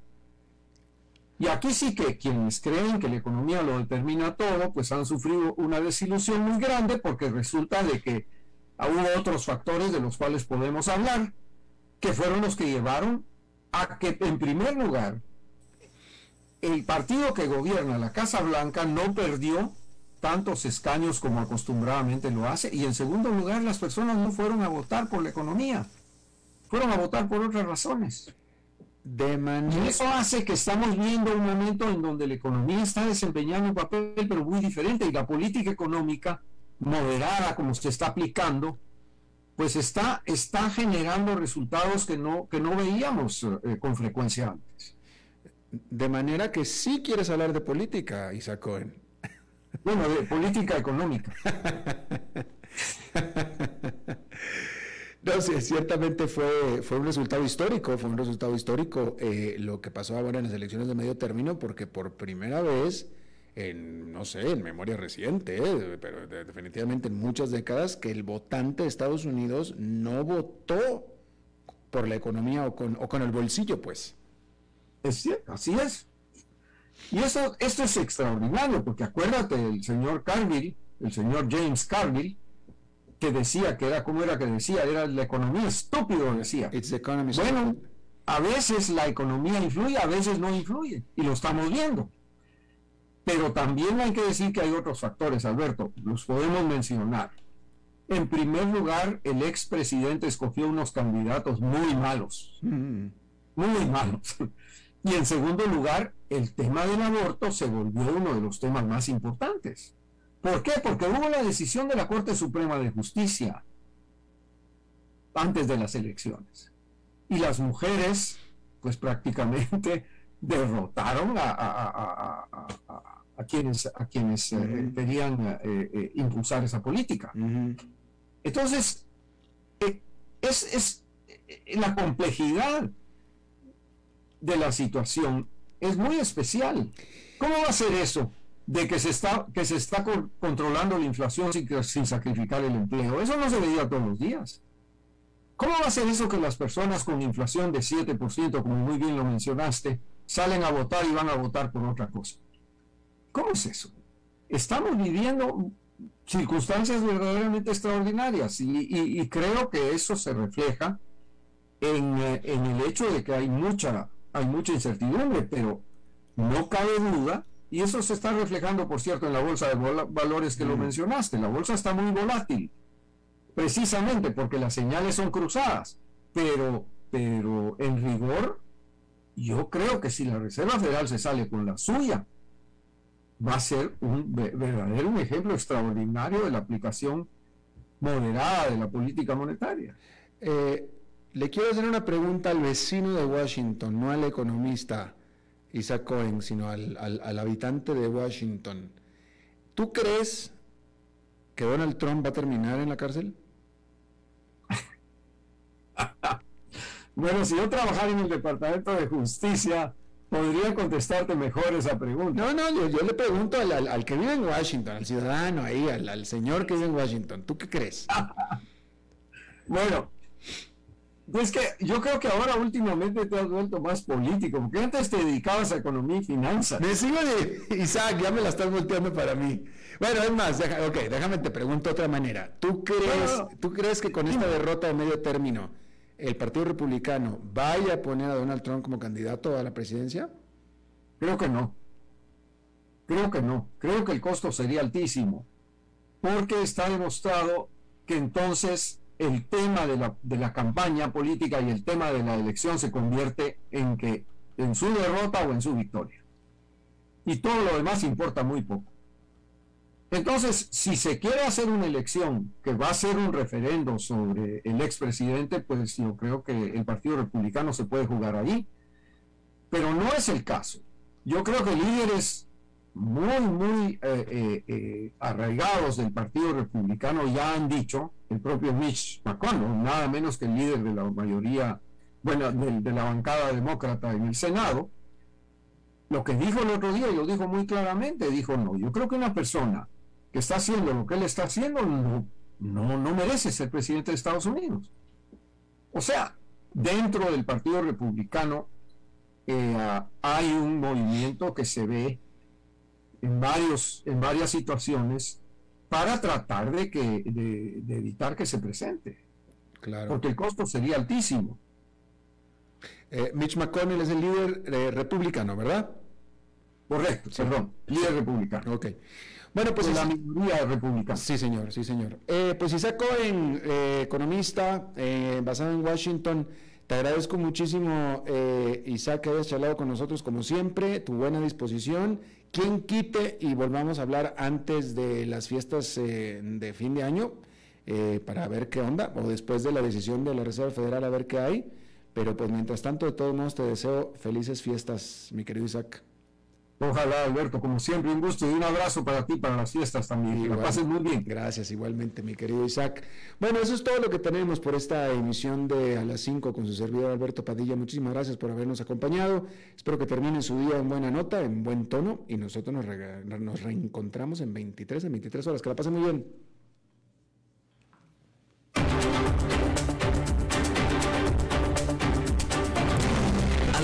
[SPEAKER 3] Y aquí sí que quienes creen que la economía lo determina todo, pues han sufrido una desilusión muy grande porque resulta de que hubo otros factores de los cuales podemos hablar, que fueron los que llevaron a que en primer lugar el partido que gobierna la Casa Blanca no perdió tantos escaños como acostumbradamente lo hace. Y en segundo lugar, las personas no fueron a votar por la economía, fueron a votar por otras razones. De Y eso hace que estamos viendo un momento en donde la economía está desempeñando un papel, pero muy diferente, y la política económica moderada, como se está aplicando, pues está, está generando resultados que no, que no veíamos eh, con frecuencia antes.
[SPEAKER 1] De manera que sí quieres hablar de política, Isaac Cohen.
[SPEAKER 3] Bueno, de política económica. [laughs]
[SPEAKER 1] No, sí, ciertamente fue, fue un resultado histórico, fue un resultado histórico eh, lo que pasó ahora en las elecciones de medio término, porque por primera vez, en, no sé, en memoria reciente, eh, pero definitivamente en muchas décadas, que el votante de Estados Unidos no votó por la economía o con, o con el bolsillo, pues.
[SPEAKER 3] Es cierto, así es. Y eso, esto es extraordinario, porque acuérdate el señor Cargill, el señor James Cargill, que decía que era como era que decía, era la economía estúpido, decía. bueno, a veces la economía influye, a veces no influye, y lo estamos viendo. Pero también hay que decir que hay otros factores, Alberto, los podemos mencionar. En primer lugar, el expresidente escogió unos candidatos muy malos, mm. muy malos. Y en segundo lugar, el tema del aborto se volvió uno de los temas más importantes. ¿Por qué? Porque hubo la decisión de la Corte Suprema de Justicia antes de las elecciones. Y las mujeres, pues prácticamente [laughs] derrotaron a, quienes, a quienes eh, querían eh, eh, impulsar esa política. Entonces, es, es la complejidad de la situación es muy especial. ¿Cómo va a ser eso de que se está, que se está controlando la inflación sin, sin sacrificar el empleo? Eso no se veía todos los días. ¿Cómo va a ser eso que las personas con inflación de 7%, como muy bien lo mencionaste, salen a votar y van a votar por otra cosa? ¿Cómo es eso? Estamos viviendo circunstancias verdaderamente extraordinarias y, creo que eso se refleja en, eh, en, el hecho de que hay mucha hay mucha incertidumbre, pero no cabe duda, y eso se está reflejando, por cierto, en la bolsa de valores que lo mm. mencionaste. La bolsa está muy volátil, precisamente porque las señales son cruzadas, pero, pero en rigor, yo creo que si la Reserva Federal se sale con la suya, va a ser un verdadero ejemplo extraordinario de la aplicación moderada de la política monetaria.
[SPEAKER 1] Eh, le quiero hacer una pregunta al vecino de Washington, no al economista Isaac Cohen, sino al, habitante de Washington. ¿Tú crees que Donald Trump va a terminar en la cárcel? [laughs]
[SPEAKER 3] bueno, si yo trabajara en el Departamento de Justicia, podría contestarte mejor esa pregunta.
[SPEAKER 1] No, no, yo, le pregunto al, que vive en Washington, al ciudadano ahí, al, al señor que vive en Washington. ¿Tú qué crees? [laughs]
[SPEAKER 3] bueno, pues que yo creo que ahora últimamente te has vuelto más político, porque antes te dedicabas a economía y finanzas.
[SPEAKER 1] Me sigo de Isaac, ya me la estás volteando para mí. Bueno, es más, ok, déjame te pregunto de otra manera. ¿Tú crees, ¿tú crees que con esta derrota de medio término el Partido Republicano vaya a poner a Donald Trump como candidato a la presidencia?
[SPEAKER 3] Creo que no. Creo que no. Creo que el costo sería altísimo, porque está demostrado que entonces el tema de la, de la campaña política y el tema de la elección se convierte en que en su derrota o en su victoria. Y todo lo demás importa muy poco. Entonces, si se quiere hacer una elección que va a ser un referendo sobre el expresidente, pues yo creo que el Partido Republicano se puede jugar ahí. pero no es el caso. Yo creo que líderes muy, muy eh, eh, arraigados del Partido Republicano ya han dicho, el propio Mitch McConnell, nada menos que el líder de la mayoría, bueno, de, la bancada demócrata en el Senado, lo que dijo el otro día, y lo dijo muy claramente, dijo, no, yo creo que una persona que está haciendo lo que él está haciendo no, no, no merece ser presidente de Estados Unidos. O sea, dentro del Partido Republicano eh, hay un movimiento que se ve en, varios, en varias situaciones para tratar de, que, de, evitar que se presente. Claro. Porque el costo sería altísimo.
[SPEAKER 1] Eh, Mitch McConnell es el líder eh, republicano, ¿verdad?
[SPEAKER 3] Correcto, perdón, líder republicano.
[SPEAKER 1] Ok. Bueno, pues
[SPEAKER 3] la minoría republicana.
[SPEAKER 1] Sí, señor, sí, señor. Eh, pues Isaac Cohen, economista, basado en Washington, te agradezco muchísimo, Isaac, que hayas charlado con nosotros como siempre, tu buena disposición ¿Quién quite y volvamos a hablar antes de las fiestas eh, de fin de año eh, para ver qué onda? O después de la decisión de la Reserva Federal a ver qué hay. Pero pues mientras tanto, de todos modos, te deseo felices fiestas, mi querido Isaac.
[SPEAKER 3] Ojalá, Alberto, como siempre, un gusto y un abrazo para ti, para las fiestas también. que lo pases muy bien.
[SPEAKER 1] Gracias, igualmente, mi querido Isaac. Bueno, eso es todo lo que tenemos por esta emisión de A las 5 con su servidor Alberto Padilla. Muchísimas gracias por habernos acompañado. Espero que termine su día en buena nota, en buen tono, y nosotros nos, nos reencontramos en 23, en 23 horas. Que la pasen muy bien.